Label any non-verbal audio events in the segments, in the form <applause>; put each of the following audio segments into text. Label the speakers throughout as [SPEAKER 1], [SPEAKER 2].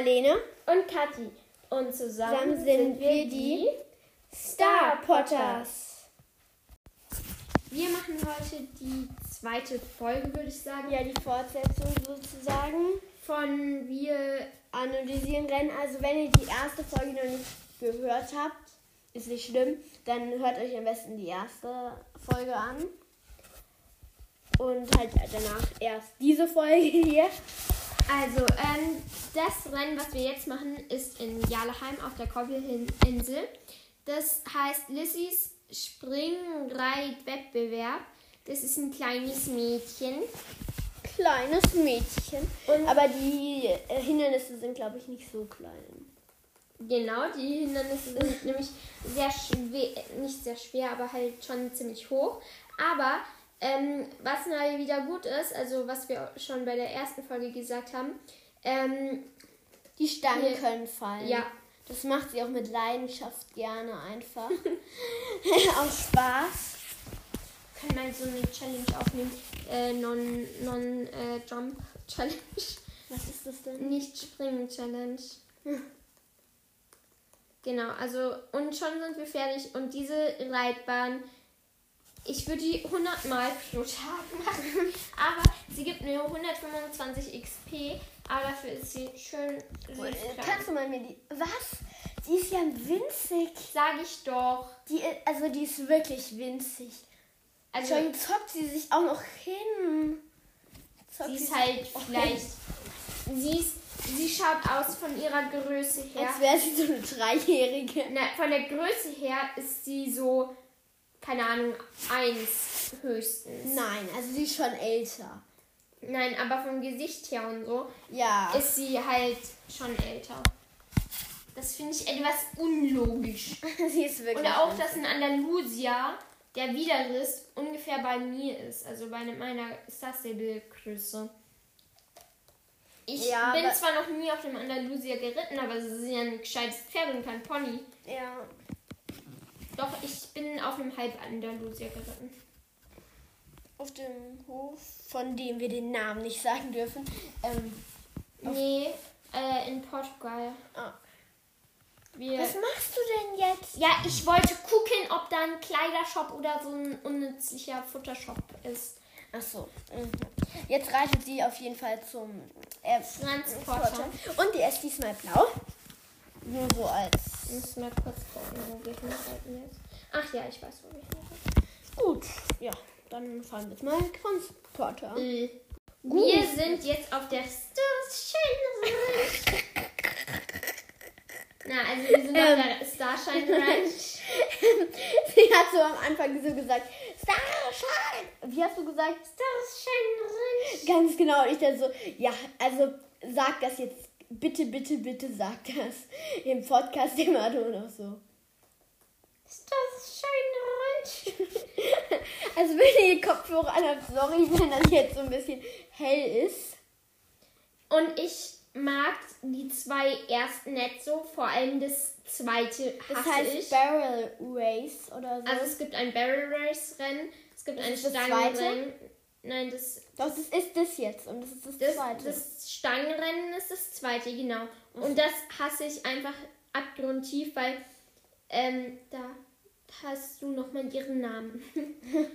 [SPEAKER 1] Marlene.
[SPEAKER 2] Und Kathi. Und zusammen,
[SPEAKER 1] Zusammen sind wir die Star Potters.
[SPEAKER 2] Wir machen heute die zweite Folge, würde ich sagen.
[SPEAKER 1] Ja, die Fortsetzung sozusagen.
[SPEAKER 2] Von wir.
[SPEAKER 1] Analysieren Rennen. Also wenn ihr die erste Folge noch nicht gehört habt, ist nicht schlimm, dann hört euch am besten die erste Folge an. Und halt danach erst diese Folge <laughs> hier.
[SPEAKER 2] Also, ähm, das Rennen, was wir jetzt machen, ist in Jaleheim auf der Kobbelinsel. Das heißt Lissys Springreit-Wettbewerb. Das ist ein kleines Mädchen.
[SPEAKER 1] Kleines Mädchen.
[SPEAKER 2] Und-
[SPEAKER 1] Aber die äh, Hindernisse sind, glaube ich, nicht so klein.
[SPEAKER 2] Genau, die Hindernisse sind nämlich sehr schwer, nicht sehr schwer, aber halt schon ziemlich hoch. Aber ähm, was mal wieder gut ist, also was wir schon bei der ersten Folge gesagt haben, ähm,
[SPEAKER 1] Die Stangen
[SPEAKER 2] Hier-
[SPEAKER 1] können fallen.
[SPEAKER 2] ja,
[SPEAKER 1] Das macht sie auch mit Leidenschaft gerne einfach. <laughs> <laughs> Aus Spaß.
[SPEAKER 2] können wir so eine Challenge aufnehmen, äh, Non, non äh, Jump Challenge,
[SPEAKER 1] Was ist das denn?
[SPEAKER 2] nicht Springen Challenge. <laughs> Genau, also und schon sind wir fertig und diese Reitbahn, ich würde die 100 Mal pro Tag <laughs> machen, aber sie gibt mir 125 XP, aber dafür ist sie schön süß
[SPEAKER 1] Kannst du mal mir die. Was? Die ist ja winzig.
[SPEAKER 2] Sag ich doch.
[SPEAKER 1] Die, also die ist wirklich winzig.
[SPEAKER 2] Also
[SPEAKER 1] Schon zockt sie sich auch noch hin. Zockt
[SPEAKER 2] sie ist
[SPEAKER 1] sich
[SPEAKER 2] halt vielleicht, sie ist, sie schaut aus von ihrer Größe her.
[SPEAKER 1] Als wäre sie so eine Dreijährige.
[SPEAKER 2] Na, von der Größe her ist sie so, keine Ahnung, eins höchstens.
[SPEAKER 1] Nein, also sie ist schon älter.
[SPEAKER 2] Nein, aber vom Gesicht her und so
[SPEAKER 1] Ja.
[SPEAKER 2] ist sie halt schon älter. Das finde ich etwas unlogisch. <laughs>
[SPEAKER 1] sie ist wirklich.
[SPEAKER 2] Und auch, dass ein Andalusier, der Widerriss, ungefähr bei mir ist. Also bei meiner Star-Stable-Größe. Ich
[SPEAKER 1] Ja,
[SPEAKER 2] bin zwar noch nie auf dem Andalusier geritten, aber es ist ja ein gescheites Pferd und kein Pony.
[SPEAKER 1] Ja.
[SPEAKER 2] Doch, ich bin auf einem Halb-Andalusier geritten.
[SPEAKER 1] Auf dem Hof, von dem wir den Namen nicht sagen dürfen. Ähm,
[SPEAKER 2] Nee, äh, in Portugal.
[SPEAKER 1] ah.
[SPEAKER 2] Wir
[SPEAKER 1] Was machst du denn jetzt?
[SPEAKER 2] ja, ich wollte gucken, ob da ein Kleidershop oder so ein unnützlicher Futtershop ist.
[SPEAKER 1] Ach so. Mhm. Jetzt reitet sie auf jeden Fall zum äh,
[SPEAKER 2] Transporter.
[SPEAKER 1] Und die ist diesmal blau. Nur so als.
[SPEAKER 2] Ich muss mal kurz gucken, wo wir hinreiten jetzt. Ach ja, ich weiß, wo wir hinreiten.
[SPEAKER 1] Gut. Ja, dann fahren wir jetzt mal Transporter.
[SPEAKER 2] Äh,
[SPEAKER 1] Gut.
[SPEAKER 2] Wir sind jetzt auf der Starshine Ranch. Na, also wir sind
[SPEAKER 1] Ähm.
[SPEAKER 2] auf der Starshine Ranch. <laughs>
[SPEAKER 1] Sie hat so am Anfang so gesagt, Starshine. Wie hast du gesagt?
[SPEAKER 2] Starshine Ranch.
[SPEAKER 1] Ganz genau. Ich dann so, ja, also sag das jetzt. Bitte, bitte, bitte sag das. Im Podcast immer nur noch so.
[SPEAKER 2] Starshine Ranch. <laughs>
[SPEAKER 1] Also wenn ihr Kopfhörer anhabt, sorry, wenn das jetzt so ein bisschen hell ist.
[SPEAKER 2] Und ich mag die zwei ersten nicht so, vor allem das zweite
[SPEAKER 1] Das
[SPEAKER 2] hasse
[SPEAKER 1] heißt
[SPEAKER 2] ich.
[SPEAKER 1] Barrel Race oder so.
[SPEAKER 2] Also es gibt ein Barrel Race Rennen, es gibt
[SPEAKER 1] Das
[SPEAKER 2] ein
[SPEAKER 1] ist das
[SPEAKER 2] Stangenrennen. Nein, das,
[SPEAKER 1] Doch, das ist das jetzt und das ist das,
[SPEAKER 2] das,
[SPEAKER 1] zweite.
[SPEAKER 2] das Stangenrennen ist das zweite, genau. Und das hasse ich einfach abgrundtief, weil ähm, da hast du nochmal ihren Namen. <laughs>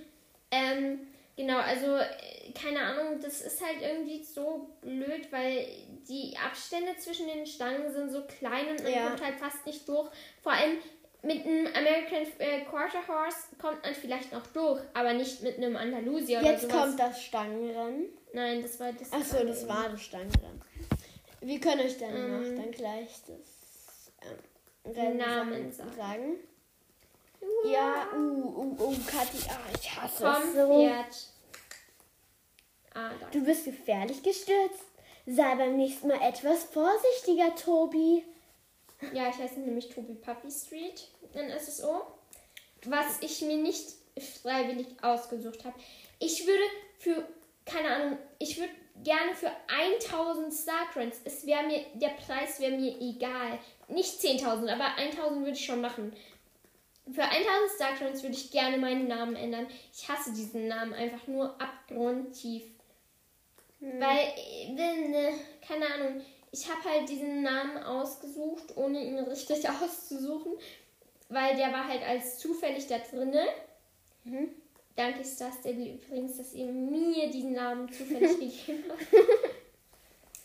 [SPEAKER 2] ähm, genau, also äh, keine Ahnung, das ist halt irgendwie so blöd, weil die Abstände zwischen den Stangen sind so klein und man
[SPEAKER 1] Ja.
[SPEAKER 2] kommt halt fast nicht durch. Vor allem mit einem American äh, Quarter Horse kommt man vielleicht noch durch, aber nicht mit einem Andalusier oder
[SPEAKER 1] Jetzt
[SPEAKER 2] sowas.
[SPEAKER 1] kommt das Stangenrennen.
[SPEAKER 2] Nein, das war das.
[SPEAKER 1] Achso, das war das Stangenrennen. Wir können euch dann
[SPEAKER 2] Ähm.
[SPEAKER 1] noch dann gleich das ähm, Rennen
[SPEAKER 2] Namen
[SPEAKER 1] sagen.
[SPEAKER 2] sagen.
[SPEAKER 1] sagen. Ja, uh, uh, uh, Kathi, ah, ich hasse
[SPEAKER 2] Vom
[SPEAKER 1] es so.
[SPEAKER 2] Pferd. Ah.
[SPEAKER 1] Du bist gefährlich gestürzt. Sei beim nächsten Mal etwas vorsichtiger, Tobi.
[SPEAKER 2] Ja, ich heiße nämlich Tobi Puppy Street in SSO. Was ich mir nicht freiwillig ausgesucht habe. Ich würde für, keine Ahnung, ich würde gerne für 1000 Starcrans, es wäre mir, der Preis wäre mir egal. Nicht 10.000, aber 1000 würde ich schon machen. Für 1000 Starcrans würde ich gerne meinen Namen ändern. Ich hasse diesen Namen einfach nur abgrundtief. Weil, äh, wenn, äh, keine Ahnung, ich habe halt diesen Namen ausgesucht, ohne ihn richtig <laughs> auszusuchen, weil der war halt als zufällig da drinne.
[SPEAKER 1] Mhm.
[SPEAKER 2] Danke Starstable übrigens, dass ihr mir diesen Namen <laughs> zufällig gegeben habt.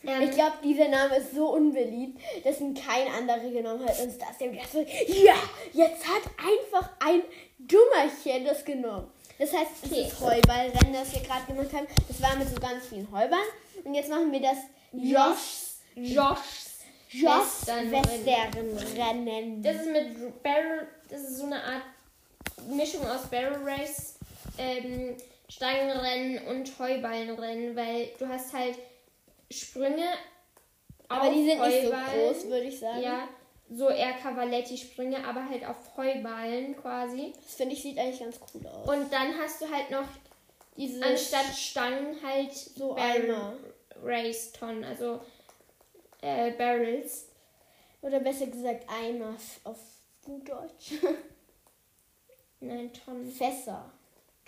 [SPEAKER 2] Ähm,
[SPEAKER 1] Ich glaube, dieser Name ist so unbeliebt, dass ihn kein anderer genommen hat. Und das gedacht so, ja, jetzt hat einfach ein Dummerchen das genommen. Das heißt, es
[SPEAKER 2] Okay.
[SPEAKER 1] ist Heuballrennen, das wir gerade gemacht haben. Das war mit so ganz vielen Heuballen. Und jetzt machen wir das Josh,
[SPEAKER 2] Joshs
[SPEAKER 1] Josh
[SPEAKER 2] Westernrennen. Das ist mit Barrel, das ist so eine Art Mischung aus Barrel Race, ähm, Stangenrennen und Heuballenrennen, weil du hast halt Sprünge.
[SPEAKER 1] Aber die sind nicht so
[SPEAKER 2] Heuballen.
[SPEAKER 1] groß, würde ich sagen.
[SPEAKER 2] Ja, so eher Cavaletti-Sprünge, aber halt auf Heuballen quasi.
[SPEAKER 1] Das finde ich sieht eigentlich ganz cool aus.
[SPEAKER 2] Und dann hast du halt noch
[SPEAKER 1] Diese
[SPEAKER 2] anstatt Stangen halt
[SPEAKER 1] so
[SPEAKER 2] Barrel
[SPEAKER 1] Eimer.
[SPEAKER 2] Race Tonnen, also äh, Barrels.
[SPEAKER 1] Oder besser gesagt Eimer auf gut Deutsch. <laughs>
[SPEAKER 2] Nein, Tonnen.
[SPEAKER 1] Fässer.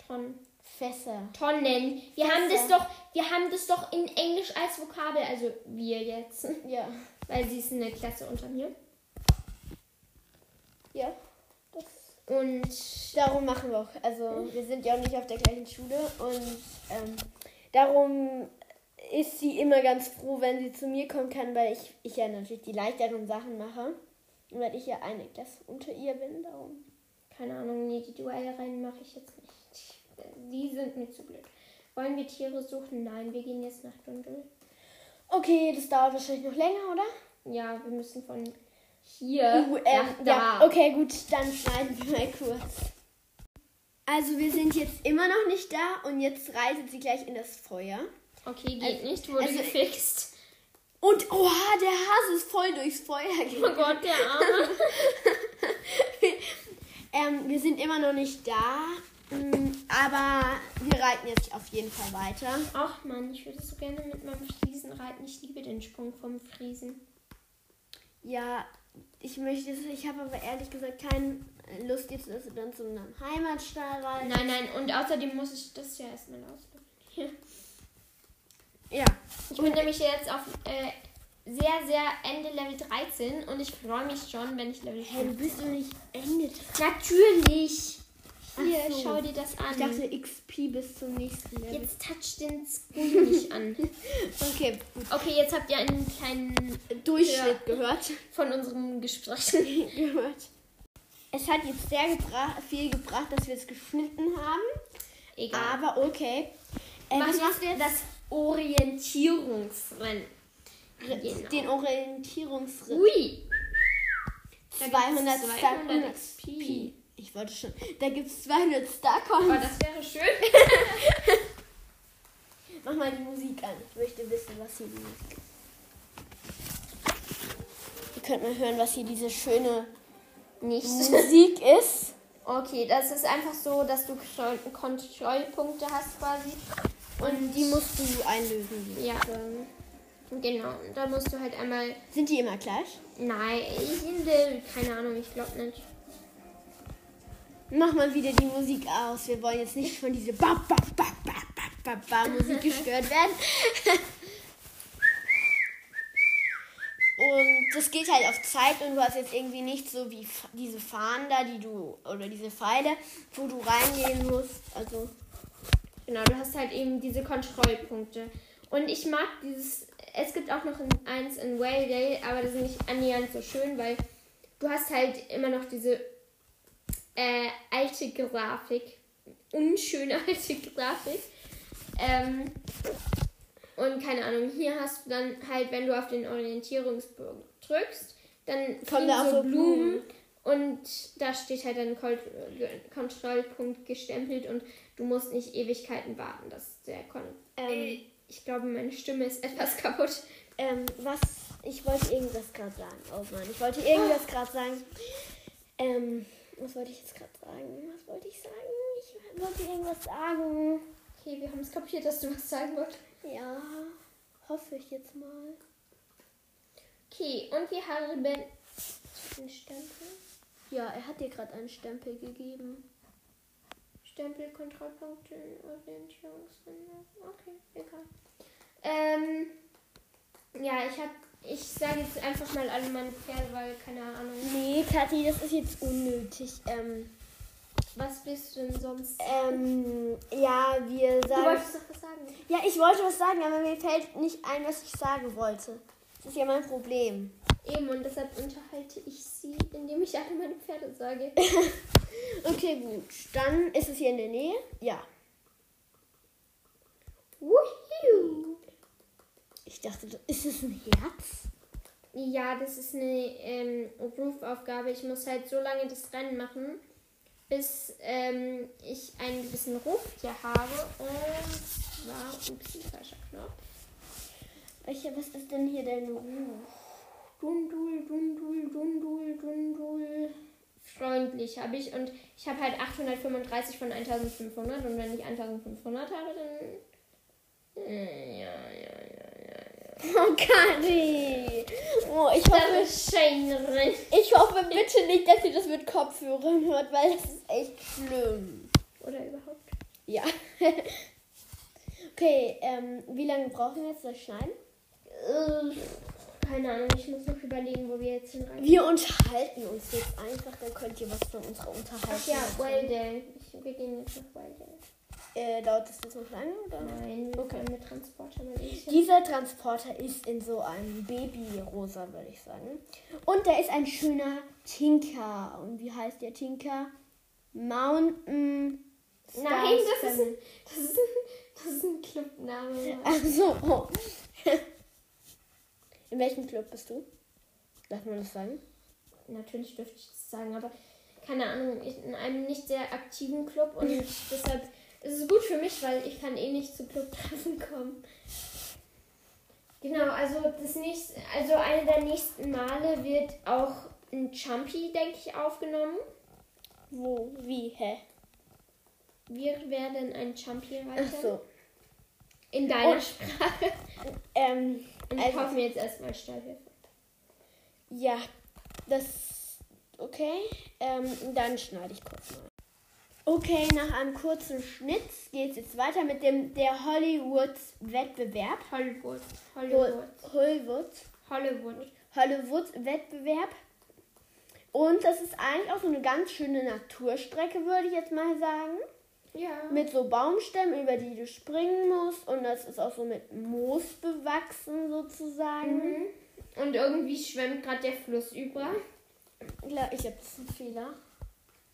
[SPEAKER 2] Tonnen.
[SPEAKER 1] Fässer.
[SPEAKER 2] Tonnen. Wir haben das
[SPEAKER 1] Fässer.
[SPEAKER 2] doch, wir haben das doch in Englisch als Vokabel, also wir jetzt, <laughs>
[SPEAKER 1] Ja.
[SPEAKER 2] weil sie ist eine Klasse unter mir.
[SPEAKER 1] Ja. Das
[SPEAKER 2] Und
[SPEAKER 1] Darum machen wir auch. Also wir sind ja auch nicht auf der gleichen Schule und ähm, darum ist sie immer ganz froh, wenn sie zu mir kommen kann, weil ich, ich ja natürlich die leichteren Sachen mache. Und weil ich ja eine Klasse unter ihr bin, darum.
[SPEAKER 2] keine Ahnung, nee, die Duellrennen mache ich jetzt nicht. Die sind mir zu blöd. Wollen wir Tiere suchen? Nein, wir gehen jetzt nach Dundel.
[SPEAKER 1] Okay, das dauert wahrscheinlich noch länger, oder?
[SPEAKER 2] Ja, wir müssen von hier
[SPEAKER 1] Uh, ähm,
[SPEAKER 2] nach da.
[SPEAKER 1] ja, okay, gut, dann schneiden wir mal kurz. Also wir sind jetzt immer noch nicht da und jetzt reitet sie gleich in das Feuer.
[SPEAKER 2] Okay, geht
[SPEAKER 1] Also-
[SPEAKER 2] nicht, wurde
[SPEAKER 1] also-
[SPEAKER 2] gefixt.
[SPEAKER 1] Und oha, der Hase ist voll durchs Feuer
[SPEAKER 2] Oh
[SPEAKER 1] gegangen.
[SPEAKER 2] Gott, der <laughs> Arme.
[SPEAKER 1] Ähm, wir sind immer noch nicht da, mm, aber wir reiten jetzt auf jeden Fall weiter.
[SPEAKER 2] Ach man, ich würde so gerne mit meinem Friesen reiten. Ich liebe den Sprung vom Friesen.
[SPEAKER 1] Ja, ich möchte es, ich habe aber ehrlich gesagt keine Lust jetzt, dass du dann zu einem Heimatstall reitest.
[SPEAKER 2] Nein, nein, und außerdem muss ich das ja erstmal ausprobieren. <laughs>
[SPEAKER 1] Ja.
[SPEAKER 2] Ich bin nämlich jetzt auf äh, sehr, sehr Ende Level 13 und ich freue mich schon, wenn ich Level
[SPEAKER 1] Hey, du
[SPEAKER 2] 15
[SPEAKER 1] bist doch nicht Ende.
[SPEAKER 2] Natürlich! Hier,
[SPEAKER 1] so.
[SPEAKER 2] schau dir das an.
[SPEAKER 1] Ich dachte XP bis zum nächsten Level.
[SPEAKER 2] jetzt touch den Screen nicht an. <laughs>
[SPEAKER 1] Okay.
[SPEAKER 2] Okay, jetzt habt ihr einen kleinen
[SPEAKER 1] Durchschnitt gehört.
[SPEAKER 2] von unserem Gespräch. <laughs>
[SPEAKER 1] gehört. Es hat jetzt sehr gebra viel gebracht, dass wir es geschnitten haben.
[SPEAKER 2] Egal.
[SPEAKER 1] Aber okay. Äh,
[SPEAKER 2] Mach
[SPEAKER 1] was
[SPEAKER 2] jetzt
[SPEAKER 1] machst du jetzt?
[SPEAKER 2] das Orientierungsrennen. Genau.
[SPEAKER 1] Den Orientierungsritt.
[SPEAKER 2] Ui! Da gibt's
[SPEAKER 1] 200
[SPEAKER 2] 200
[SPEAKER 1] Star
[SPEAKER 2] XP.
[SPEAKER 1] Ich wollte schon. Da gibt es 200 Star
[SPEAKER 2] Oh, das wäre schön. <laughs>
[SPEAKER 1] Mach mal die Musik an. Ich möchte wissen, was hier die Musik ist. Ihr könnt mal hören, was hier diese schöne
[SPEAKER 2] Nicht.
[SPEAKER 1] Musik ist.
[SPEAKER 2] Okay, das ist einfach so, dass du Kontroll Kontrollpunkte hast quasi.
[SPEAKER 1] Und die musst du einlösen.
[SPEAKER 2] Ja. Genau, und da musst du halt einmal.
[SPEAKER 1] Sind die immer gleich?
[SPEAKER 2] Nein, ich will, keine Ahnung, ich glaube nicht.
[SPEAKER 1] Mach mal wieder die Musik aus. Wir wollen jetzt nicht von dieser ba, ba, ba, ba, ba, ba, ba Musik <laughs> gestört werden. Und das geht halt auf Zeit und du hast jetzt irgendwie nicht so wie diese Fahnen da, die du, oder diese Pfeile, wo du reingehen musst. Also,
[SPEAKER 2] Genau, du hast halt eben diese Kontrollpunkte. Und ich mag dieses. Es gibt auch noch ein, eins in Whale aber das ist nicht annähernd so schön, weil du hast halt immer noch diese äh, alte Grafik. Unschöne <laughs> alte Grafik. Ähm, und keine Ahnung, hier hast du dann halt, wenn du auf den Orientierungsbogen drückst, dann
[SPEAKER 1] Kommen da
[SPEAKER 2] so
[SPEAKER 1] so
[SPEAKER 2] Blumen und da steht halt Ge- Kontrollpunkt gestempelt und du musst nicht Ewigkeiten warten. Das ist sehr kon
[SPEAKER 1] ähm,
[SPEAKER 2] Ich glaube, meine Stimme ist <laughs> etwas kaputt.
[SPEAKER 1] ähm, was, ich wollte irgendwas gerade sagen. Oh Mann, ich wollte irgendwas gerade sagen. Ähm, was wollte ich jetzt gerade sagen? Was wollte ich sagen? Ich wollte irgendwas sagen.
[SPEAKER 2] Okay, wir haben es kapiert, dass du was sagen wolltest.
[SPEAKER 1] Ja, hoffe ich jetzt mal.
[SPEAKER 2] Okay, und wir haben den Stempel.
[SPEAKER 1] Ja, er hat dir gerade einen Stempel gegeben.
[SPEAKER 2] Stempel, Kontrollpunkte, Orientierungswende. Okay, egal. Ähm, Ja, ich hab. Ich sage jetzt einfach mal alle meine Pferde, weil keine Ahnung.
[SPEAKER 1] Nee, Kathi, das ist jetzt unnötig. Ähm,
[SPEAKER 2] Was bist du denn sonst?
[SPEAKER 1] ähm, ja, wir
[SPEAKER 2] Du
[SPEAKER 1] sagen.
[SPEAKER 2] wolltest doch was sagen.
[SPEAKER 1] Ja, ich wollte was sagen, aber mir fällt nicht ein, was ich sagen wollte. Das ist ja mein Problem.
[SPEAKER 2] Eben, und deshalb unterhalte ich sie, indem ich alle meine Pferde sage. <laughs>
[SPEAKER 1] Okay, gut. Dann ist es hier in der Nähe. Ja.
[SPEAKER 2] Woohoo!
[SPEAKER 1] Ich dachte, ist es ein Herz?
[SPEAKER 2] Ja, das ist eine ähm, Roof-Aufgabe. Ich muss halt so lange das Rennen machen, bis ähm, ich einen gewissen Ruf hier habe. Und zwar, ups, falscher Knopf.
[SPEAKER 1] Welcher, was ist denn hier dein Ruf?
[SPEAKER 2] Dundul, Dundul, Dundul, Dundul. Freundlich habe ich. Und ich habe halt 835 von 1500. Und wenn ich 1500 habe, dann. Äh, ja, ja, ja, ja.
[SPEAKER 1] Oh, Kathi! <laughs> Oh, ich hoffe,
[SPEAKER 2] drin.
[SPEAKER 1] ich hoffe bitte nicht, dass ihr das mit Kopfhörern hört, weil das ist echt schlimm.
[SPEAKER 2] Oder überhaupt.
[SPEAKER 1] Ja. <laughs> okay, ähm, wie lange brauchen wir jetzt das Schneiden?
[SPEAKER 2] Keine Ahnung, ich muss noch überlegen, wo wir jetzt hinreisen.
[SPEAKER 1] Wir unterhalten uns jetzt einfach, dann könnt ihr was von unserer Unterhaltung
[SPEAKER 2] Ach ja. Ich, wir gehen jetzt nach Weldale.
[SPEAKER 1] Äh, dauert das jetzt noch lange? Oder?
[SPEAKER 2] Nein,
[SPEAKER 1] Okay.
[SPEAKER 2] können mit Transporter,
[SPEAKER 1] Dieser Transporter ist in so einem Babyrosa, würde ich sagen. Und da ist ein schöner Tinker. Und wie heißt der Tinker? Mountain.
[SPEAKER 2] Nein, das ist, ein, das, ist ein, das ist ein Clubname.
[SPEAKER 1] Ach so. In welchem Club bist du? Darf man das sagen?
[SPEAKER 2] Natürlich dürfte ich das sagen, aber keine Ahnung, ich, in einem nicht sehr aktiven Club und <laughs> deshalb ist es gut für mich, weil ich kann eh nicht zu Clubtreffen kommen. Genau, also das nächste, also eine der nächsten Male wird auch ein Chumpy, denke ich, aufgenommen.
[SPEAKER 1] Wo? Wie? Hä?
[SPEAKER 2] Wir werden ein Chumpy reiten.
[SPEAKER 1] Ach so.
[SPEAKER 2] In deiner
[SPEAKER 1] Und-
[SPEAKER 2] Sprache.
[SPEAKER 1] Ähm,
[SPEAKER 2] ich
[SPEAKER 1] Also-
[SPEAKER 2] kaufe mir jetzt erstmal Stallhilfe.
[SPEAKER 1] ja, das. Okay. Ähm, dann schneide ich kurz mal. Okay, nach einem kurzen Schnitt geht es jetzt weiter mit dem der Hollywood-Wettbewerb.
[SPEAKER 2] Hollywood.
[SPEAKER 1] Hol-
[SPEAKER 2] Hollywood.
[SPEAKER 1] Hollywood.
[SPEAKER 2] Hollywood.
[SPEAKER 1] Hollywood-Wettbewerb. Und das ist eigentlich auch so eine ganz schöne Naturstrecke, würde ich jetzt mal sagen.
[SPEAKER 2] Ja.
[SPEAKER 1] Mit so Baumstämmen, über die du springen musst. Und das ist auch so mit Moos bewachsen sozusagen.
[SPEAKER 2] Mhm. Und irgendwie schwemmt gerade der Fluss über.
[SPEAKER 1] Ja, ich habe das einen Fehler.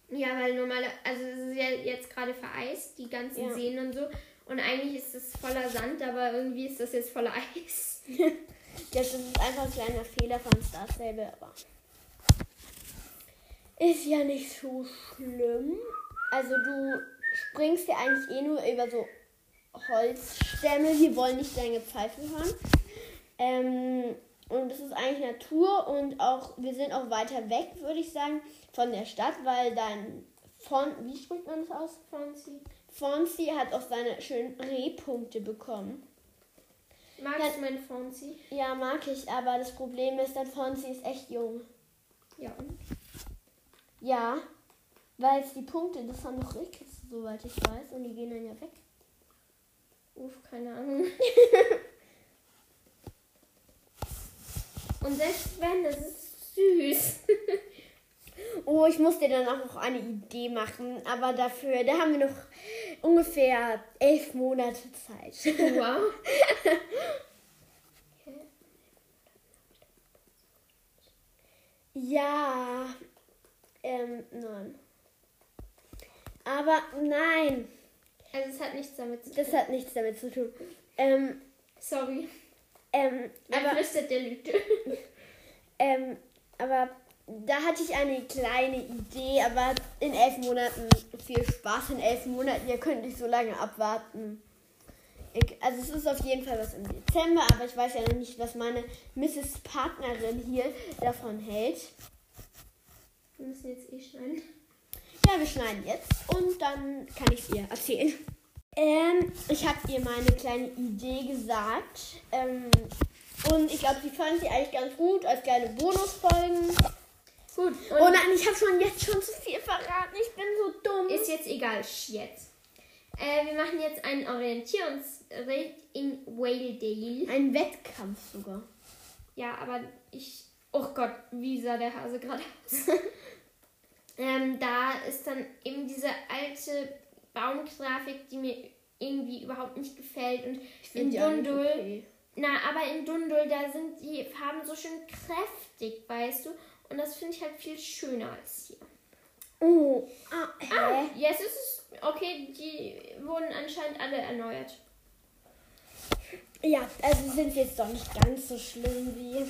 [SPEAKER 2] Ja, weil normale, also es ist ja jetzt gerade vereist, die ganzen
[SPEAKER 1] Ja.
[SPEAKER 2] Seen und so. Und eigentlich ist es voller Sand, aber irgendwie ist das jetzt voller Eis. <laughs>
[SPEAKER 1] Ja, das ist einfach ein kleiner Fehler von Star Stable, aber ist ja nicht so schlimm. Also du springst ja eigentlich eh nur über so Holzstämme. Wir wollen nicht deine Pfeife hören. Ähm, und es ist eigentlich Natur und auch wir sind auch weiter weg, würde ich sagen, von der Stadt, weil dein Fon wie spricht man das aus?
[SPEAKER 2] Fonzie.
[SPEAKER 1] Fonzie hat auch seine schönen Rehpunkte bekommen.
[SPEAKER 2] Magst du meinen Fonzie?
[SPEAKER 1] Ja, mag ich, aber das Problem ist, dein Fonzie ist echt jung.
[SPEAKER 2] Ja.
[SPEAKER 1] Ja, weil es die Punkte, das haben noch Rickes, soweit ich weiß, und die gehen dann ja weg.
[SPEAKER 2] Uff, keine Ahnung. und selbst wenn, das ist süß.
[SPEAKER 1] Oh, ich muss dir dann auch noch eine Idee machen, aber dafür, da haben wir noch ungefähr elf Monate Zeit.
[SPEAKER 2] wow.
[SPEAKER 1] ja, ähm, nein. Aber nein,
[SPEAKER 2] Also es hat nichts damit zu tun.
[SPEAKER 1] das hat nichts damit zu tun. Ähm,
[SPEAKER 2] Sorry.
[SPEAKER 1] ähm, aber
[SPEAKER 2] flüstert, der lügt. <laughs>
[SPEAKER 1] Ähm, aber da hatte ich eine kleine Idee, aber in elf Monaten, viel Spaß in elf Monaten, ihr könnt nicht so lange abwarten. Ich, also es ist auf jeden Fall was im Dezember, aber ich weiß ja noch nicht, was meine Mrs. Partnerin hier davon hält.
[SPEAKER 2] Wir müssen jetzt eh schneiden.
[SPEAKER 1] Ja, wir schneiden jetzt und dann kann ich es ihr erzählen. Ähm, ich habe ihr meine kleine Idee gesagt. Ähm, und ich glaube, sie fand sie eigentlich ganz gut als kleine Bonusfolgen.
[SPEAKER 2] Gut. Und
[SPEAKER 1] Oh nein, ich habe schon jetzt schon zu viel verraten. Ich bin so dumm.
[SPEAKER 2] ist jetzt egal, jetzt. Äh, wir machen jetzt einen Orientierungsritt in Waledale.
[SPEAKER 1] Ein Wettkampf sogar.
[SPEAKER 2] Ja, aber ich. Oh Gott, wie sah der Hase gerade aus? <laughs> ähm, da ist dann eben diese alte Baumgrafik, die mir irgendwie überhaupt nicht gefällt. Und in Dundul. Okay. Na, aber in Dundul, da sind die Farben so schön kräftig, weißt du? Und das finde ich halt viel schöner als hier.
[SPEAKER 1] Oh,
[SPEAKER 2] ah, hä? ah jetzt ist es. Okay, die wurden anscheinend alle erneuert.
[SPEAKER 1] Ja, also sind jetzt doch nicht ganz so schlimm wie.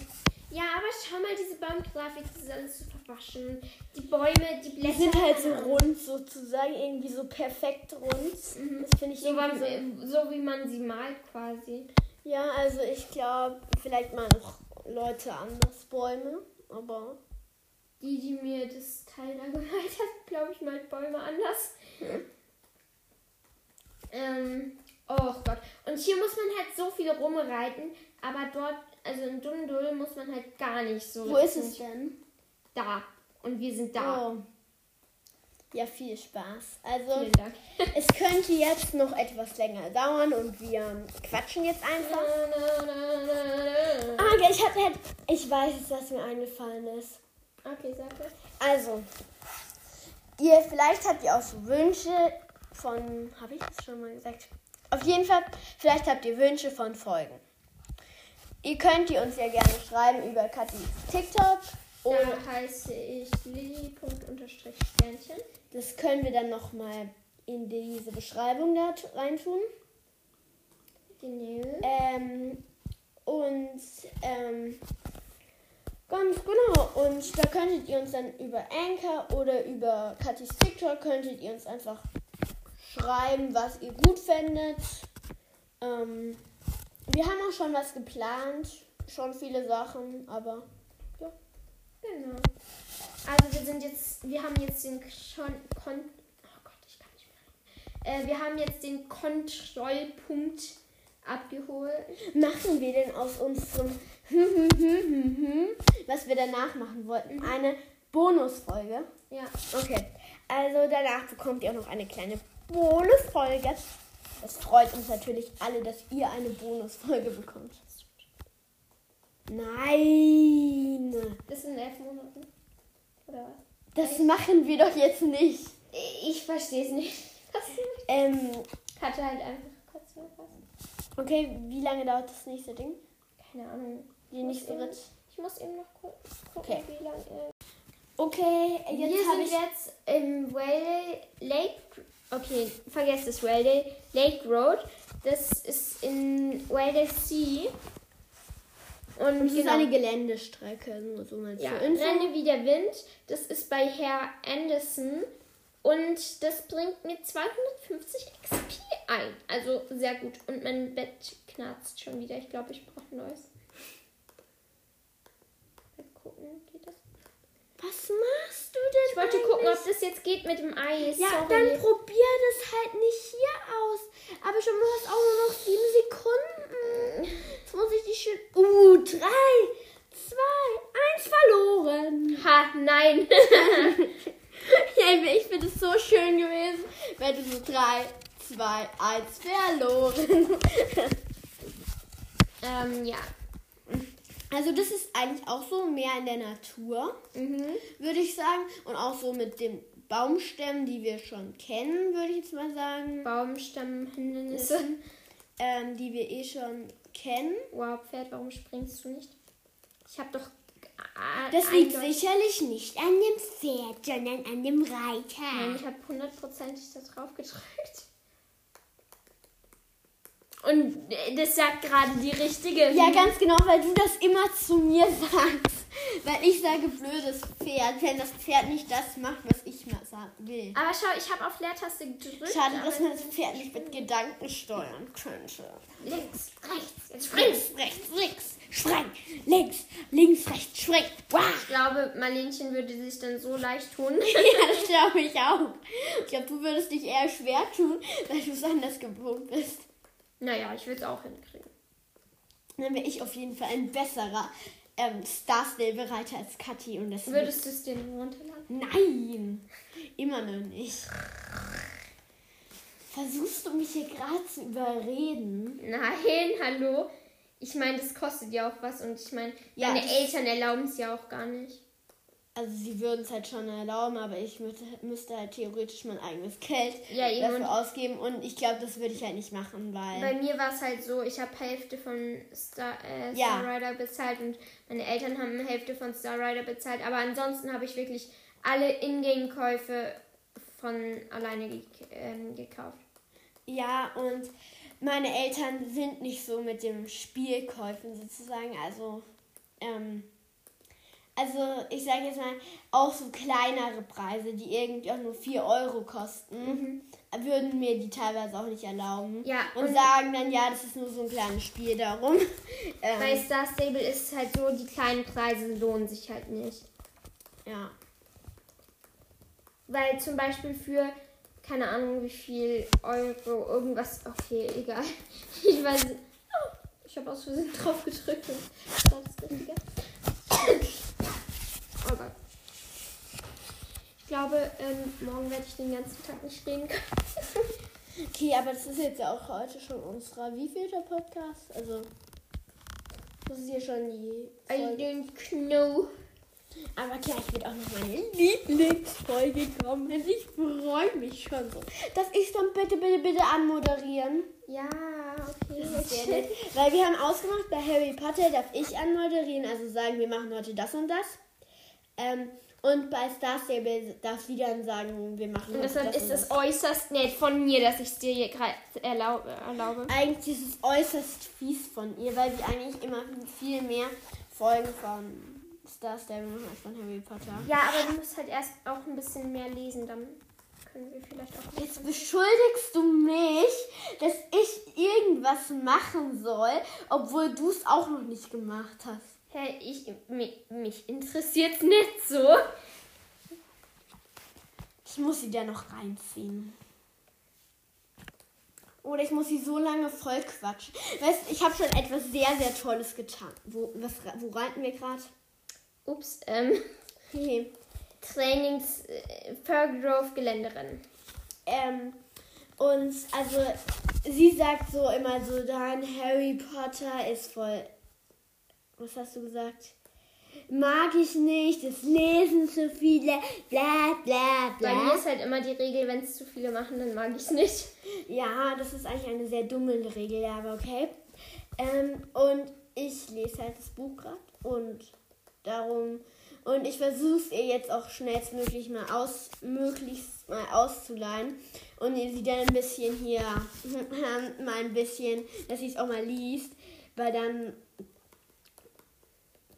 [SPEAKER 2] Ja, aber schau mal, diese Baumgrafik, das ist alles so verwaschen. Die Bäume, die Blätter.
[SPEAKER 1] Die sind halt so rund sozusagen, irgendwie so perfekt rund. Mhm. Das finde ich
[SPEAKER 2] so, man, so, so wie man sie malt quasi.
[SPEAKER 1] Ja, also ich glaube, vielleicht mal noch Leute anders Bäume, aber.
[SPEAKER 2] Die, die mir das Teil da gemalt hat, glaube ich, malt Bäume anders. Hm. Ähm, oh Gott. Und hier muss man halt so viel rumreiten, aber dort, also in Dundul, muss man halt gar nicht so.
[SPEAKER 1] Wo ist es denn?
[SPEAKER 2] Da. Und wir sind da. Oh.
[SPEAKER 1] Ja, viel Spaß. Also, <laughs> es könnte jetzt noch etwas länger dauern und wir quatschen jetzt einfach. Ah, okay, ich, hab, ich weiß jetzt, was mir eingefallen ist.
[SPEAKER 2] Okay, sag das.
[SPEAKER 1] Also, ihr, vielleicht habt ihr auch so Wünsche von. Habe ich das schon mal gesagt? Auf jeden Fall, vielleicht habt ihr Wünsche von Folgen. Ihr könnt die uns ja gerne schreiben über Katis TikTok.
[SPEAKER 2] Oder da heiße ich Lili.sternchen.
[SPEAKER 1] Das können wir dann nochmal in diese Beschreibung da reintun.
[SPEAKER 2] Genau.
[SPEAKER 1] Ähm, und ähm, ganz genau. Und da könntet ihr uns dann über Anchor oder über Katis TikTok könntet ihr uns einfach schreiben, was ihr gut findet. Ähm, wir haben auch schon was geplant, schon viele Sachen, aber ja.
[SPEAKER 2] Genau. Also wir sind jetzt, wir haben jetzt den schon Kon oh Gott, ich kann nicht mehr. Äh, wir haben jetzt den Kontrollpunkt abgeholt.
[SPEAKER 1] Machen wir denn aus unserem <laughs> was wir danach machen wollten, mhm. eine Bonusfolge?
[SPEAKER 2] Ja.
[SPEAKER 1] Okay. Also danach bekommt ihr auch noch eine kleine Bonusfolge. Es freut uns natürlich alle, dass ihr eine Bonusfolge bekommt. Nein!
[SPEAKER 2] Das sind elf Monate. Oder was?
[SPEAKER 1] Das machen wir doch jetzt nicht.
[SPEAKER 2] Ich verstehe es nicht.
[SPEAKER 1] ähm,
[SPEAKER 2] Hatte halt einfach kurz was.
[SPEAKER 1] Okay, wie lange dauert das nächste Ding?
[SPEAKER 2] Keine Ahnung.
[SPEAKER 1] Die nächste
[SPEAKER 2] Ritt. Ich muss eben noch gucken,
[SPEAKER 1] okay.
[SPEAKER 2] wie lange.
[SPEAKER 1] Okay,
[SPEAKER 2] jetzt Wir sind ich jetzt im Whale Lake. Okay, vergesst das Whale Lake Road. Das ist in Whale Sea.
[SPEAKER 1] Und das genau. ist eine Geländestrecke, nur so mal
[SPEAKER 2] ja, Renne wie der Wind. Das ist bei Herr Anderson. Und das bringt mir 250 XP ein. Also sehr gut. Und mein Bett knarzt schon wieder. Ich glaube, ich brauche ein neues. Mal gucken, geht das?
[SPEAKER 1] Was machst du denn?
[SPEAKER 2] Ich wollte eigentlich? gucken, ob das jetzt geht mit dem Eis.
[SPEAKER 1] Ja, Sorry. dann probier das halt nicht hier aus. Aber schon, du hast auch nur noch sieben Sekunden. Jetzt muss ich die schön. Uh, drei, zwei, eins verloren.
[SPEAKER 2] Ha, nein. <laughs>
[SPEAKER 1] ja, ich finde es so schön gewesen, wenn du so drei, zwei, eins verloren.
[SPEAKER 2] ähm, ja.
[SPEAKER 1] Also das ist eigentlich auch so mehr in der Natur,
[SPEAKER 2] mhm.
[SPEAKER 1] würde ich sagen. Und auch so mit den Baumstämmen, die wir schon kennen, würde ich jetzt mal sagen.
[SPEAKER 2] Baumstammhindernisse.
[SPEAKER 1] Ähm, die wir eh schon kennen.
[SPEAKER 2] Wow, Pferd, warum springst du nicht? Ich habe doch...
[SPEAKER 1] Äh, das liegt sicherlich nicht an dem Pferd, sondern an dem Reiter.
[SPEAKER 2] Nein, ich habe hundertprozentig da drauf gedrückt. Und das sagt gerade die richtige.
[SPEAKER 1] Ja, ganz genau, weil du das immer zu mir <laughs> sagst. Weil ich sage blödes Pferd, wenn das Pferd nicht das macht, was ich mal will.
[SPEAKER 2] Aber schau, ich habe auf Leertaste gedrückt.
[SPEAKER 1] Schade, dass man das Pferd nicht mit Gedanken steuern könnte.
[SPEAKER 2] Links, rechts,
[SPEAKER 1] jetzt spring. Links, rechts, links, spring. Links, links, rechts, spring. Wow.
[SPEAKER 2] Ich glaube, Marlenchen würde sich dann so leicht tun. <laughs>
[SPEAKER 1] ja, das <laughs> glaube ich auch. Ich glaube, du würdest dich eher schwer tun, weil du es anders gewohnt bist.
[SPEAKER 2] Naja, ich will es auch hinkriegen.
[SPEAKER 1] Dann wäre ich auf jeden Fall ein besserer ähm, Star Stable-Bereiter als Kathi. Und das
[SPEAKER 2] Würdest du es dir runterladen?
[SPEAKER 1] Nein! Immer noch nicht. Versuchst du mich hier gerade zu überreden?
[SPEAKER 2] Nein, hallo. Ich meine, das kostet ja auch was und ich meine,
[SPEAKER 1] Ja,
[SPEAKER 2] meine
[SPEAKER 1] das-
[SPEAKER 2] Eltern erlauben es ja auch gar nicht.
[SPEAKER 1] Also sie würden es halt schon erlauben, aber ich müsste, müsste halt theoretisch mein eigenes Geld
[SPEAKER 2] Ja, eben. Und
[SPEAKER 1] dafür ausgeben und ich glaube, das würde ich halt nicht machen, weil...
[SPEAKER 2] bei mir war es halt so, ich habe Hälfte von Star, äh,
[SPEAKER 1] Ja.
[SPEAKER 2] Star Rider bezahlt und meine Eltern haben Hälfte von Star Rider bezahlt. Aber ansonsten habe ich wirklich alle Ingame-Käufe von alleine ge ähm, gekauft.
[SPEAKER 1] Ja, und meine Eltern sind nicht so mit dem Spielkäufen sozusagen. Also, ähm, also ich sage jetzt mal, auch so kleinere Preise, die irgendwie auch nur 4 Euro kosten, würden mir die teilweise auch nicht erlauben.
[SPEAKER 2] Ja,
[SPEAKER 1] und,
[SPEAKER 2] und-
[SPEAKER 1] sagen dann, ja, das ist nur so ein kleines Spiel darum. <laughs>
[SPEAKER 2] Bei
[SPEAKER 1] ähm,
[SPEAKER 2] Star Stable ist es halt so, die kleinen Preise lohnen sich halt nicht.
[SPEAKER 1] ja.
[SPEAKER 2] Weil zum Beispiel für, keine Ahnung wie viel Euro, irgendwas, okay, egal. <laughs> Ich weiß, oh, ich habe aus Versehen drauf gedrückt und das war das Richtige. Oh Gott. Ich glaube, ähm, morgen werde ich den ganzen Tag nicht reden können. <laughs>
[SPEAKER 1] Okay, aber das ist jetzt ja auch heute schon unserer wievielte Podcast? Also, das ist hier schon die
[SPEAKER 2] I
[SPEAKER 1] Folge.
[SPEAKER 2] don't know.
[SPEAKER 1] Aber gleich wird auch noch meine Lieblingsfolge kommen. Ich freue mich schon so. Darf ich dann bitte, bitte, bitte anmoderieren?
[SPEAKER 2] Ja, okay.
[SPEAKER 1] Weil wir haben ausgemacht, bei Harry Potter darf ich anmoderieren, also sagen, wir machen heute das und das. Ähm, und bei Star Stable darf sie dann sagen, wir machen
[SPEAKER 2] Und deshalb
[SPEAKER 1] das
[SPEAKER 2] ist es äußerst nett von mir, dass ich es dir gerade erlaube, erlaube.
[SPEAKER 1] Eigentlich ist es äußerst fies von ihr, weil wir eigentlich immer viel mehr Folgen von Star Stable machen als von Harry Potter.
[SPEAKER 2] Ja, aber du musst halt erst auch ein bisschen mehr lesen, dann können wir vielleicht auch.
[SPEAKER 1] Jetzt beschuldigst du mich, dass ich irgendwas machen soll, obwohl du es auch noch nicht gemacht hast.
[SPEAKER 2] Hey, ich, mich, mich interessiert's nicht so.
[SPEAKER 1] Ich muss sie da noch reinziehen. Oder ich muss sie so lange voll quatschen. Weißt ich habe schon etwas sehr, sehr Tolles getan. Wo, was, wo reiten wir gerade?
[SPEAKER 2] Ups, ähm,
[SPEAKER 1] Hey.
[SPEAKER 2] Trainings äh, Grove Geländerin.
[SPEAKER 1] Ähm, und also, sie sagt so immer so, dein Harry Potter ist voll. Was hast du gesagt? Mag ich nicht, es lesen zu viele, bla bla
[SPEAKER 2] Bei mir
[SPEAKER 1] bla.
[SPEAKER 2] ist halt immer die Regel, wenn es zu viele machen, dann mag ich es nicht.
[SPEAKER 1] Ja, das ist eigentlich eine sehr dumme Regel, ja, aber okay. Ähm, und ich lese halt das Buch gerade und darum. Und ich versuche es ihr jetzt auch schnellstmöglich mal aus, möglichst mal auszuleihen. Und ihr sie dann ein bisschen hier, <laughs> mal ein bisschen, dass sie es auch mal liest. Weil dann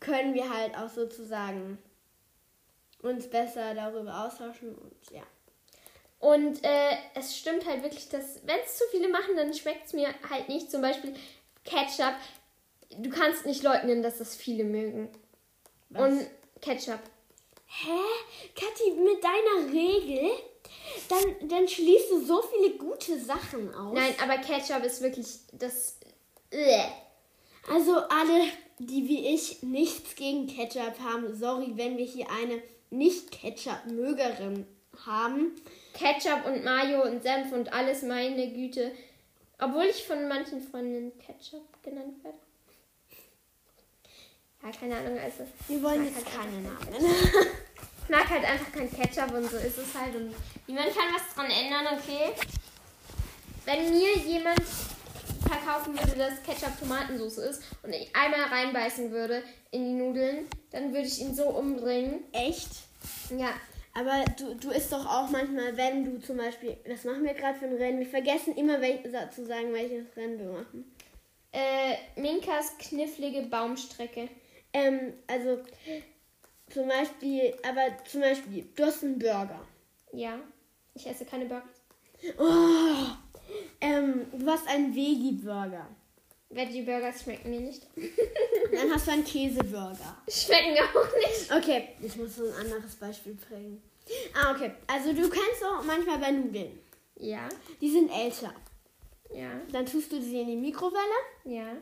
[SPEAKER 1] können wir halt auch sozusagen uns besser darüber austauschen und ja.
[SPEAKER 2] Und äh, es stimmt halt wirklich, dass wenn es zu viele machen, dann schmeckt es mir halt nicht. Zum Beispiel Ketchup. Du kannst nicht leugnen, dass das viele mögen.
[SPEAKER 1] Was?
[SPEAKER 2] Und Ketchup.
[SPEAKER 1] Hä? Kathi, mit deiner Regel, dann, dann schließt du so viele gute Sachen aus.
[SPEAKER 2] Nein, aber Ketchup ist wirklich das. Äh.
[SPEAKER 1] Also alle, die wie ich nichts gegen Ketchup haben, sorry, wenn wir hier eine Nicht-Ketchup-Mögerin haben.
[SPEAKER 2] Ketchup und Mayo und Senf und alles, meine Güte. Obwohl ich von manchen Freundinnen Ketchup genannt werde. Ja, keine Ahnung, also.
[SPEAKER 1] Wir wollen jetzt
[SPEAKER 2] halt
[SPEAKER 1] keine Namen.
[SPEAKER 2] Ich mag halt einfach kein Ketchup und so ist es halt. Und niemand kann was dran ändern, okay? Wenn mir jemand verkaufen würde, dass Ketchup Tomatensauce ist und ich einmal reinbeißen würde in die Nudeln, dann würde ich ihn so umbringen.
[SPEAKER 1] Echt?
[SPEAKER 2] Ja,
[SPEAKER 1] Aber du, du isst doch auch manchmal, wenn du zum Beispiel, was machen wir gerade für ein Rennen? Wir vergessen immer welch, zu sagen, welches Rennen wir machen.
[SPEAKER 2] äh, Minkas knifflige Baumstrecke.
[SPEAKER 1] Ähm, also zum Beispiel, aber zum Beispiel, du hast einen Burger.
[SPEAKER 2] Ja, ich esse keine Burger.
[SPEAKER 1] Oh, ähm, du hast einen Veggie-Burger.
[SPEAKER 2] Veggie-Burgers schmecken mir nicht. <laughs>
[SPEAKER 1] Dann hast du einen Käseburger.
[SPEAKER 2] Schmecken auch nicht.
[SPEAKER 1] Okay, ich muss so ein anderes Beispiel bringen. Ah, okay. Also du kannst auch manchmal bei Nudeln.
[SPEAKER 2] Ja,
[SPEAKER 1] Die sind älter.
[SPEAKER 2] ja,
[SPEAKER 1] Dann tust du sie in die Mikrowelle.
[SPEAKER 2] ja.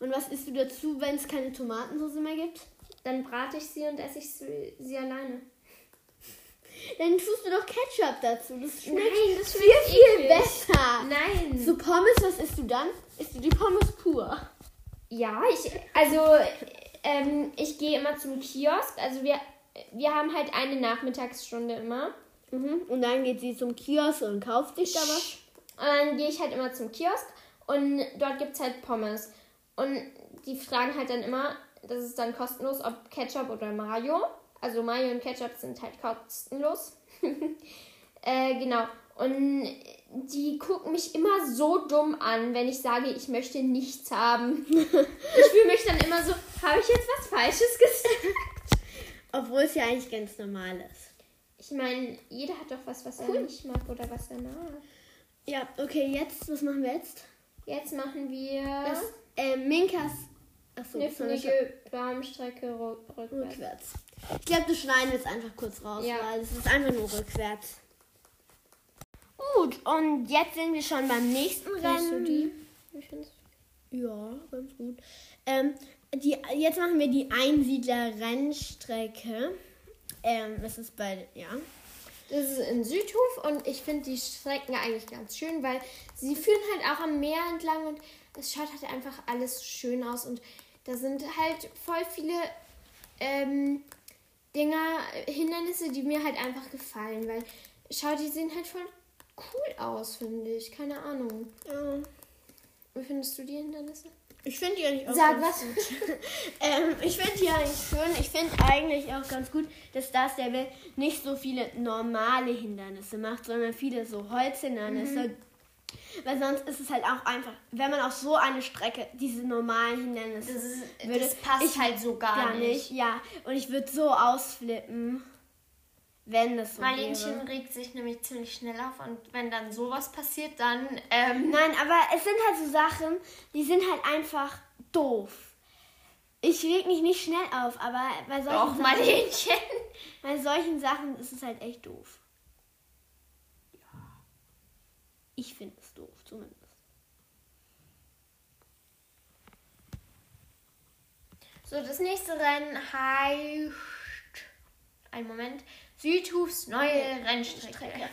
[SPEAKER 1] Und was isst du dazu, wenn es keine Tomatensauce mehr gibt?
[SPEAKER 2] Dann brate ich sie und esse ich sie, alleine.
[SPEAKER 1] Dann tust du doch Ketchup dazu. Das schmeckt
[SPEAKER 2] Nein, das schmeckt
[SPEAKER 1] viel.
[SPEAKER 2] Nein.
[SPEAKER 1] So Pommes, was isst du dann? Isst du die Pommes pur?
[SPEAKER 2] Ja, ich, also ähm, ich gehe immer zum Kiosk. Also wir, wir haben halt eine Nachmittagsstunde immer.
[SPEAKER 1] Mhm. Und dann geht sie zum Kiosk und kauft sich da was.
[SPEAKER 2] Und dann gehe ich halt immer zum Kiosk und dort gibt es halt Pommes. Und die fragen halt dann immer, das ist dann kostenlos, ob Ketchup oder Mayo. Also Mayo und Ketchup sind halt kostenlos. <laughs> äh, genau. Und die gucken mich immer so dumm an, wenn ich sage, ich möchte nichts haben. <laughs> ich fühle mich dann immer so, habe ich jetzt was Falsches gesagt?
[SPEAKER 1] Obwohl es ja eigentlich ganz normal ist.
[SPEAKER 2] Ich meine, jeder hat doch was, was er nicht mag oder was er mag.
[SPEAKER 1] Ja, okay, jetzt, was machen wir jetzt?
[SPEAKER 2] Jetzt machen wir
[SPEAKER 1] Das, äh, Minkas. Achso, das
[SPEAKER 2] fliege Baumstrecke rückwärts.
[SPEAKER 1] rückwärts. Ich glaube, du schneiden jetzt einfach kurz raus,
[SPEAKER 2] Ja.
[SPEAKER 1] weil es ist einfach nur rückwärts. Gut, und jetzt sind wir schon beim nächsten
[SPEAKER 2] Findest du
[SPEAKER 1] Rennen.
[SPEAKER 2] die?
[SPEAKER 1] Ja, ganz gut. Ähm, die, jetzt machen wir die Einsiedler-Rennstrecke. Ähm, das ist bei, ja.
[SPEAKER 2] Das ist in Südhof und ich finde die Strecken eigentlich ganz schön, weil sie führen halt auch am Meer entlang und es schaut halt einfach alles schön aus und da sind halt voll viele ähm, Dinger, Hindernisse, die mir halt einfach gefallen, weil schau, die sehen halt voll cool aus, finde ich. Keine Ahnung.
[SPEAKER 1] ja.
[SPEAKER 2] Wie findest du die Hindernisse?
[SPEAKER 1] Ich finde die eigentlich auch
[SPEAKER 2] Sag
[SPEAKER 1] ganz
[SPEAKER 2] was.
[SPEAKER 1] gut. <laughs> ähm, ich finde die eigentlich schön. Ich finde eigentlich auch ganz gut, dass das der Welt nicht so viele normale Hindernisse macht, sondern viele so Holzhindernisse.
[SPEAKER 2] Mhm.
[SPEAKER 1] Weil sonst ist es halt auch einfach, wenn man auf so eine Strecke diese normalen Hindernisse
[SPEAKER 2] Das ist-
[SPEAKER 1] würde,
[SPEAKER 2] das passt
[SPEAKER 1] ich
[SPEAKER 2] halt so gar nicht.
[SPEAKER 1] Ja, und ich würde so ausflippen, wenn das so
[SPEAKER 2] Marlenchen
[SPEAKER 1] wäre.
[SPEAKER 2] regt sich nämlich ziemlich schnell auf und wenn dann sowas passiert, dann ähm,
[SPEAKER 1] Nein, aber es sind halt so Sachen, die sind halt einfach doof. Ich reg mich nicht schnell auf, aber bei solchen,
[SPEAKER 2] doch
[SPEAKER 1] Sachen,
[SPEAKER 2] Marlenchen.
[SPEAKER 1] bei solchen Sachen ist es halt echt doof. Ja. Ich finde es doof, zumindest.
[SPEAKER 2] So, das nächste Rennen heißt. Ein Moment. Südhufs neue Rennstrecke.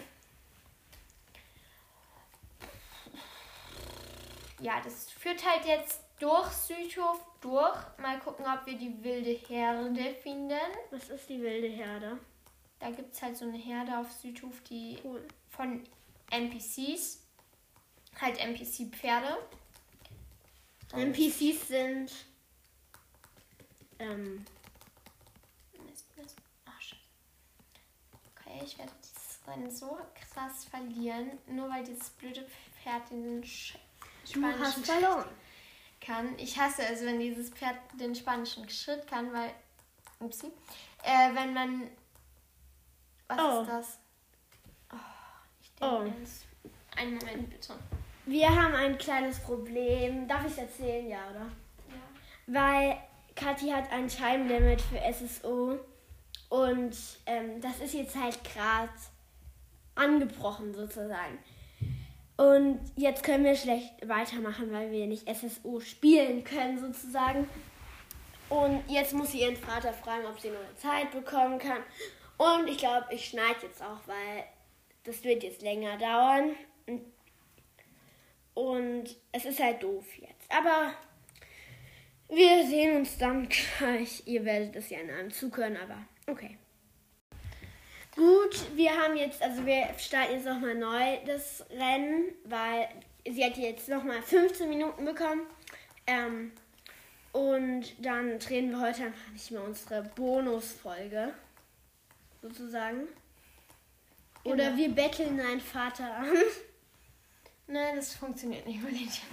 [SPEAKER 2] Ja, das führt halt jetzt durch Südhof durch. Mal gucken, ob wir die wilde Herde finden.
[SPEAKER 1] Was ist die wilde Herde?
[SPEAKER 2] Da gibt es halt so eine Herde auf Südhof, die
[SPEAKER 1] Cool.
[SPEAKER 2] von NPCs. Halt NPC-Pferde.
[SPEAKER 1] NPCs sind. Ähm,
[SPEAKER 2] Okay, ich werde dieses Rennen so krass verlieren, nur weil dieses blöde Pferd den Sch
[SPEAKER 1] du hast
[SPEAKER 2] spanischen
[SPEAKER 1] verloren.
[SPEAKER 2] kann. Ich hasse es, wenn dieses Pferd den spanischen Schritt kann, weil. Upsi. Äh, wenn man. Was
[SPEAKER 1] Oh.
[SPEAKER 2] ist das? Oh, ich
[SPEAKER 1] Oh.
[SPEAKER 2] denke ernst. Einen Moment bitte.
[SPEAKER 1] Wir haben ein kleines Problem. Darf ich es erzählen, ja, oder?
[SPEAKER 2] Ja.
[SPEAKER 1] Weil Kathi hat ein Scheibenlimit für SSO und ähm, das ist jetzt halt gerade angebrochen sozusagen. Und jetzt können wir schlecht weitermachen, weil wir nicht SSO spielen können sozusagen. Und jetzt muss sie ihren Vater fragen, ob sie neue Zeit bekommen kann. Und ich glaube, ich schneide jetzt auch, weil das wird jetzt länger dauern. Und es ist halt doof jetzt. Aber wir sehen uns dann gleich. Ihr werdet es ja in einem Zug hören, aber okay. Gut, wir haben jetzt, also wir starten jetzt nochmal neu das Rennen, weil sie hat jetzt nochmal 15 Minuten bekommen. Ähm, und dann drehen wir heute einfach nicht mehr unsere Bonusfolge, sozusagen. Oder
[SPEAKER 2] Genau.
[SPEAKER 1] wir betteln deinen Vater an. <laughs>
[SPEAKER 2] Nein, das funktioniert nicht, Marlenchen.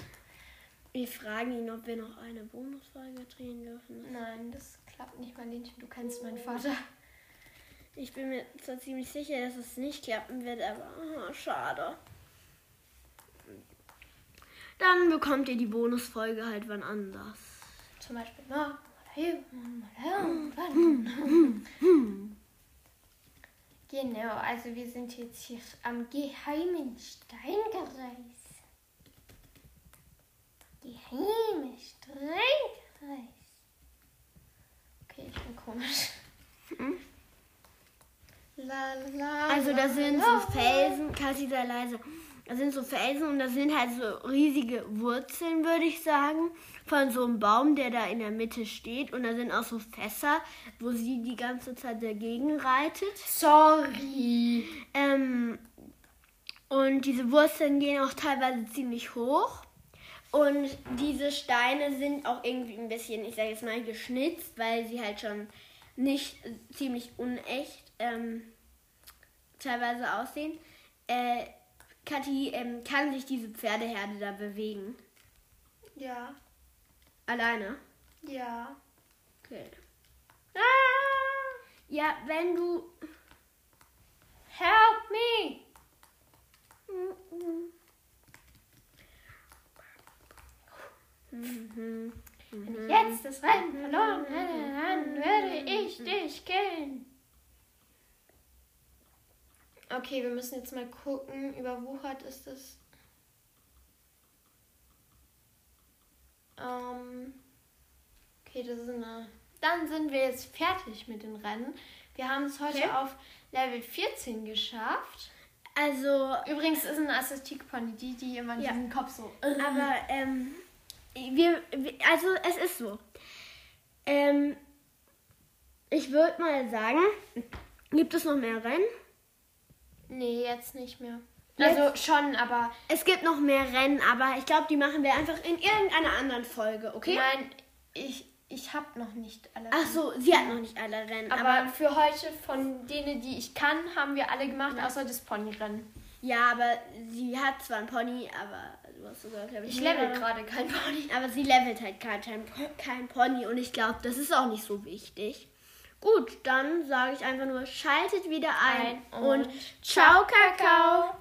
[SPEAKER 1] Wir fragen ihn, ob wir noch eine Bonusfolge drehen dürfen.
[SPEAKER 2] Nein, das klappt nicht, Marlenchen. Du kennst meinen Vater.
[SPEAKER 1] Ich bin mir zwar ziemlich sicher, dass es nicht klappen wird, aber oh, schade. Dann bekommt ihr die Bonusfolge halt wann anders.
[SPEAKER 2] Zum Beispiel morgen oder hier. Genau, also wir sind jetzt hier am geheimen Steinkreis. Geheime Steinkreis. Okay, ich bin komisch. La, la,
[SPEAKER 1] Also da sind
[SPEAKER 2] la,
[SPEAKER 1] so Felsen, Kathi sei leise. Da sind so Felsen und da sind halt so riesige Wurzeln, würde ich sagen, von so einem Baum, der da in der Mitte steht. Und da sind auch so Fässer, wo sie die ganze Zeit dagegen reitet.
[SPEAKER 2] Sorry.
[SPEAKER 1] Ähm, und diese Wurzeln gehen auch teilweise ziemlich hoch. Und diese Steine sind auch irgendwie ein bisschen, ich sage jetzt mal, geschnitzt, weil sie halt schon nicht ziemlich unecht ähm, teilweise aussehen. Äh, Kathi, ähm, kann sich diese Pferdeherde da bewegen?
[SPEAKER 2] Ja,
[SPEAKER 1] Alleine?
[SPEAKER 2] ja.
[SPEAKER 1] Okay.
[SPEAKER 2] Ah,
[SPEAKER 1] Ja, wenn du.
[SPEAKER 2] help me.
[SPEAKER 1] Mhm.
[SPEAKER 2] Wenn ich jetzt das Rennen verloren hätte, dann würde ich dich killen. Okay, wir müssen jetzt mal gucken. Überwuchert ist das. Ähm, okay, das ist eine. Dann sind wir jetzt fertig mit den Rennen. Wir haben es heute
[SPEAKER 1] Okay.
[SPEAKER 2] auf Level 14 geschafft.
[SPEAKER 1] Also,
[SPEAKER 2] Übrigens ist ein Assistik-Pony, die, die immer
[SPEAKER 1] Ja.
[SPEAKER 2] diesen Kopf so.
[SPEAKER 1] Aber ähm, wir, also es ist so. Ähm, ich würde mal sagen, gibt es noch mehr Rennen?
[SPEAKER 2] Nee, jetzt nicht mehr.
[SPEAKER 1] Jetzt?
[SPEAKER 2] Also schon, aber
[SPEAKER 1] Es gibt noch mehr Rennen, aber ich glaube, die machen wir einfach in irgendeiner anderen Folge, okay?
[SPEAKER 2] nein, ich, ich habe noch nicht alle.
[SPEAKER 1] Ach so, sie hat noch nicht alle Rennen,
[SPEAKER 2] aber,
[SPEAKER 1] aber,
[SPEAKER 2] für heute von denen, die ich kann, haben wir alle gemacht, außer das Ponyrennen.
[SPEAKER 1] ja, aber sie hat zwar ein Pony, aber hast sogar, glaube ich,
[SPEAKER 2] Ich level gerade kein Pony.
[SPEAKER 1] Aber sie levelt halt kein, kein Pony und ich glaube, das ist auch nicht so wichtig. Gut, dann sage ich einfach nur, schaltet wieder ein,
[SPEAKER 2] Ein
[SPEAKER 1] und
[SPEAKER 2] und
[SPEAKER 1] ciao, Kakao.